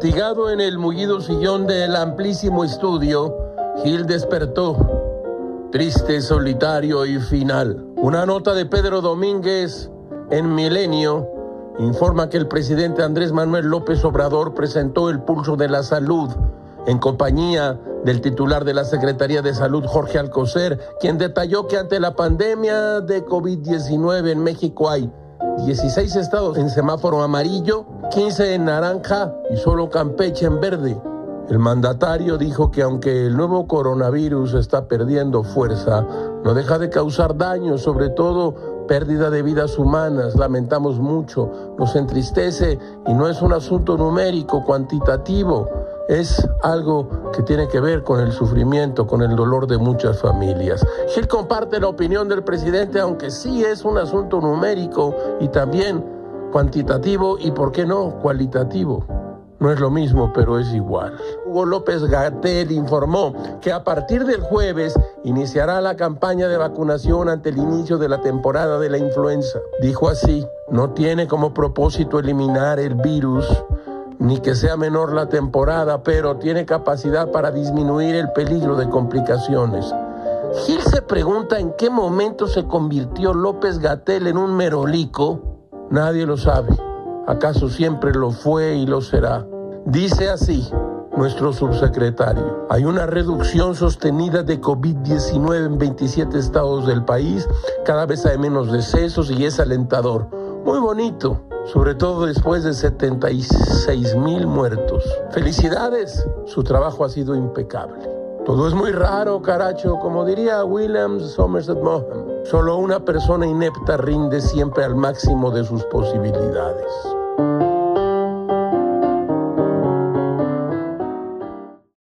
Fatigado en el mullido sillón del amplísimo estudio, Gil despertó, triste, solitario y final. Una nota de Pedro Domínguez en Milenio informa que el presidente Andrés Manuel López Obrador presentó el pulso de la salud en compañía del titular de la Secretaría de Salud, Jorge Alcocer, quien detalló que ante la pandemia de COVID-19 en México hay 16 estados en semáforo amarillo, 15 en naranja y solo Campeche en verde. El mandatario dijo que aunque el nuevo coronavirus está perdiendo fuerza, no deja de causar daño, sobre todo pérdida de vidas humanas. Lamentamos mucho, nos entristece y no es un asunto numérico, cuantitativo es algo que tiene que ver con el sufrimiento, con el dolor de muchas familias. Gil comparte la opinión del presidente, aunque sí es un asunto numérico y también cuantitativo y, ¿por qué no, cualitativo? No es lo mismo, pero es igual. Hugo López Gatel informó que a partir del jueves iniciará la campaña de vacunación ante el inicio de la temporada de la influenza. Dijo así, no tiene como propósito eliminar el virus, ni que sea menor la temporada, pero tiene capacidad para disminuir el peligro de complicaciones. Gil se pregunta en qué momento se convirtió López Gatel en un merolico. Nadie lo sabe. ¿Acaso siempre lo fue y lo será? Dice así nuestro subsecretario. Hay una reducción sostenida de COVID-19 en 27 estados del país. Cada vez hay menos decesos y es alentador. Muy bonito sobre todo después de 76 mil muertos. Felicidades, su trabajo ha sido impecable. Todo es muy raro, caracho, como diría Williams Somerset Maugham. Solo una persona inepta rinde siempre al máximo de sus posibilidades.